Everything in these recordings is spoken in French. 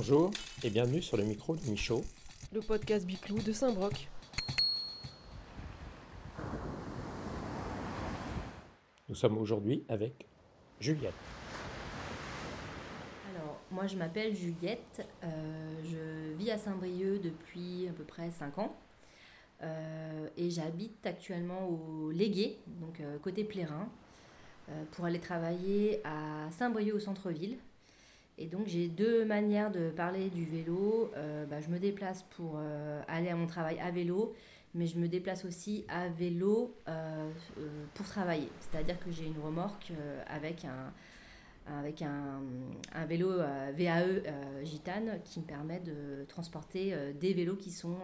Bonjour et bienvenue sur le micro de Michaud. Le podcast Biclou de Saint-Broc. Nous sommes aujourd'hui avec Juliette. Alors, moi je m'appelle Juliette, euh, je vis à Saint-Brieuc depuis à peu près 5 ans euh, et j'habite actuellement au Légué, donc euh, côté Plérin, pour aller travailler à Saint-Brieuc au centre-ville. Et donc j'ai deux manières de parler du vélo. Bah, je me déplace pour aller à mon travail à vélo mais je me déplace aussi à vélo euh, euh, pour travailler. C'est-à-dire que j'ai une remorque euh, avec un, avec un vélo VAE gitane qui me permet de transporter des vélos qui sont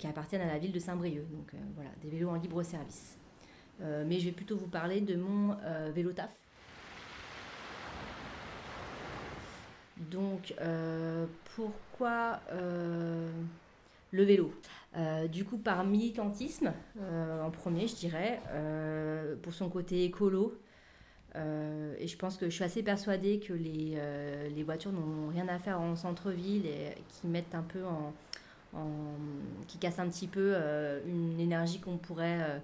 qui appartiennent à la ville de Saint-Brieuc. Donc voilà, des vélos en libre service. mais je vais plutôt vous parler de mon vélo taf. Donc pourquoi le vélo? Euh, du coup, par militantisme, euh, en premier, je dirais, euh, pour son côté écolo. et je pense que je suis assez persuadée que les, voitures n'ont rien à faire en centre-ville et qui mettent un peu en, qui cassent un petit peu une énergie qu'on pourrait.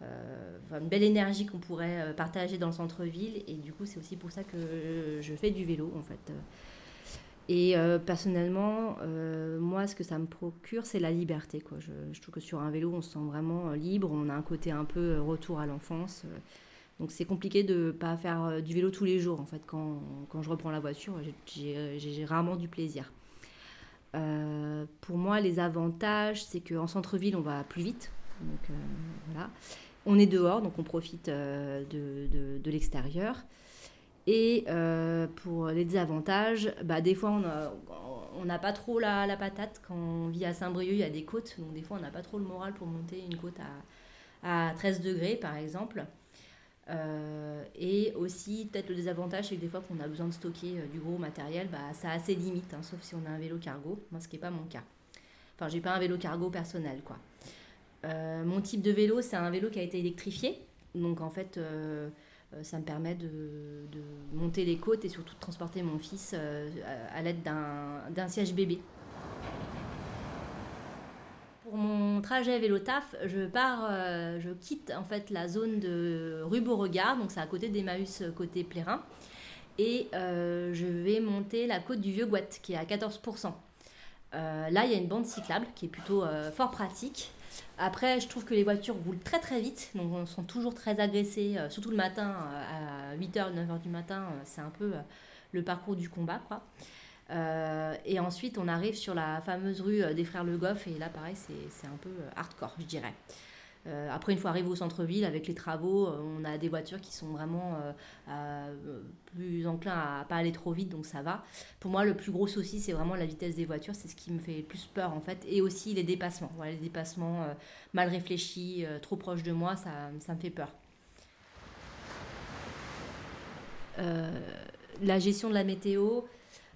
une belle énergie qu'on pourrait partager dans le centre-ville. Et du coup, c'est aussi pour ça que je fais du vélo, en fait. Et euh, personnellement, euh, moi, ce que ça me procure, c'est la liberté. Je, trouve que sur un vélo, on se sent vraiment euh, libre. On a un côté un peu retour à l'enfance. donc c'est compliqué de ne pas faire du vélo tous les jours. En fait, quand, quand je reprends la voiture, j'ai rarement du plaisir. pour moi, les avantages, c'est qu'en centre-ville, on va plus vite. On est dehors, donc on profite de, de l'extérieur. Et euh, pour les désavantages, bah, des fois on n'a pas trop la, la, patate. Quand on vit à Saint-Brieuc, il y a des côtes, donc des fois on n'a pas trop le moral pour monter une côte à, à 13 degrés par exemple. Euh, et aussi, peut-être le désavantage, c'est que des fois qu'on a besoin de stocker euh, du gros matériel, bah, ça a ses limites, hein, sauf si on a un vélo cargo, moi ce qui n'est pas mon cas. Enfin, j'ai pas un vélo cargo personnel, quoi. mon type de vélo, c'est un vélo qui a été électrifié, donc en fait ça me permet de, monter les côtes et surtout de transporter mon fils euh, à, l'aide d'un siège bébé. Pour mon trajet vélo taf, je pars, euh, je quitte en fait la zone de rue Beauregard, donc c'est à côté d'Emmaüs côté Plérin, et je vais monter la côte du Vieux Gouette qui est à 14%. Là, il y a une bande cyclable qui est plutôt fort pratique. Après, je trouve que les voitures roulent très très vite, donc on sont toujours très agressés, euh, surtout le matin, euh, à 8h, 9h du matin, euh, c'est un peu le parcours du combat, quoi. et ensuite, on arrive sur la fameuse rue des Frères Le Goff, et là, pareil, c'est un peu hardcore, je dirais. Euh, après, une fois arrivé au centre-ville, avec les travaux, euh, on a des voitures qui sont vraiment euh, plus enclins à pas aller trop vite, donc ça va. Pour moi, le plus gros souci, c'est vraiment la vitesse des voitures. C'est ce qui me fait le plus peur, en fait. Et aussi les dépassements. Les dépassements mal réfléchis, trop proches de moi, ça, ça me fait peur. la gestion de la météo,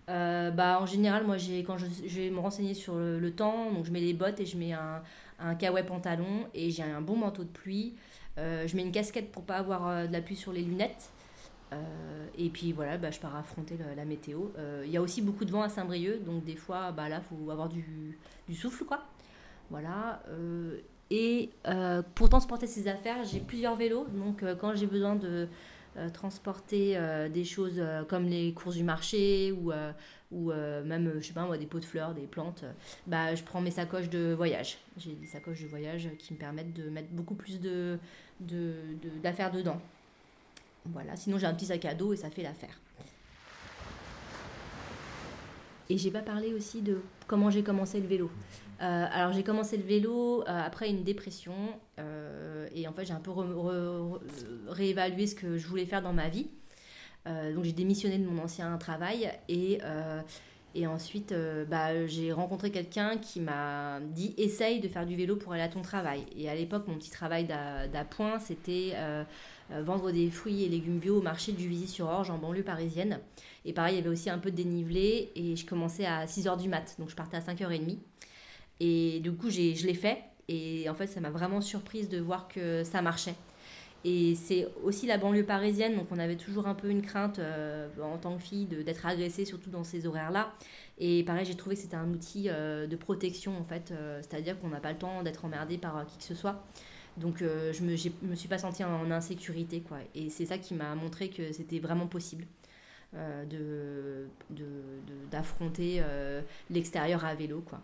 bah, en général, moi, quand je, vais me renseigner sur le, temps, donc je mets les bottes et je mets un, un kawaii pantalon et j'ai un bon manteau de pluie. Euh, je mets une casquette pour pas avoir euh, de la pluie sur les lunettes. Euh, et puis voilà, bah, je pars affronter la, météo. Il y a aussi beaucoup de vent à Saint-Brieuc, donc des fois, bah, là, faut avoir du, du, souffle, quoi. Voilà. et pour transporter ces affaires, j'ai plusieurs vélos. Donc quand j'ai besoin de transporter des choses comme les courses du marché ou ou euh, même, je sais pas moi, des pots de fleurs, des plantes, bah, je prends mes sacoches de voyage. J'ai des sacoches de voyage qui me permettent de mettre beaucoup plus d'affaires de, dedans. Voilà, sinon j'ai un petit sac à dos et ça fait l'affaire. Et j'ai pas parlé aussi de comment j'ai commencé le vélo. Euh, alors j'ai commencé le vélo euh, après une dépression et en fait j'ai un peu réévalué ce que je voulais faire dans ma vie. Euh, donc j'ai démissionné de mon ancien travail et, euh, et ensuite euh, bah, j'ai rencontré quelqu'un qui m'a dit essaye de faire du vélo pour aller à ton travail. Et à l'époque mon petit travail d'appoint c'était vendre des fruits et légumes bio au marché du Vizy-sur-Orge en banlieue parisienne. Et pareil, il y avait aussi un peu de dénivelé et je commençais à 6h du mat, donc je partais à 5h30. Et du coup, je l'ai fait et en fait, ça m'a vraiment surprise de voir que ça marchait. Et c'est aussi la banlieue parisienne, donc on avait toujours un peu une crainte euh, en tant que fille d'être agressée, surtout dans ces horaires-là. Et pareil, j'ai trouvé que c'était un outil euh, de protection, en fait, euh, c'est-à-dire qu'on n'a pas le temps d'être emmerdé par qui que ce soit. Donc je me, me suis pas sentie en, insécurité, quoi. Et c'est ça qui m'a montré que c'était vraiment possible. d'affronter de, de, l'extérieur à vélo, quoi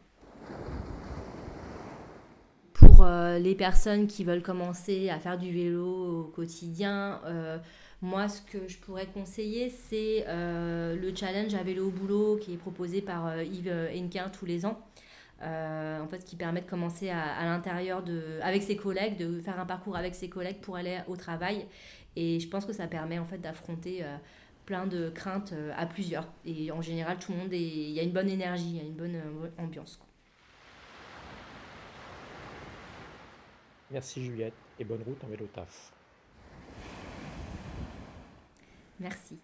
pour euh, les personnes qui veulent commencer à faire du vélo au quotidien, euh, moi, ce que je pourrais conseiller, c'est euh, le challenge à vélo au boulot qui est proposé par Yves Henquin tous les ans. en fait, qui permet de commencer à, l'intérieur de, avec ses collègues, de faire un parcours avec ses collègues pour aller au travail. Et je pense que ça permet en fait d'affronter plein de craintes à plusieurs. Et en général, tout le monde il y a une bonne énergie, il y a une bonne ambiance. Merci Juliette et bonne route en vélo taf. Merci.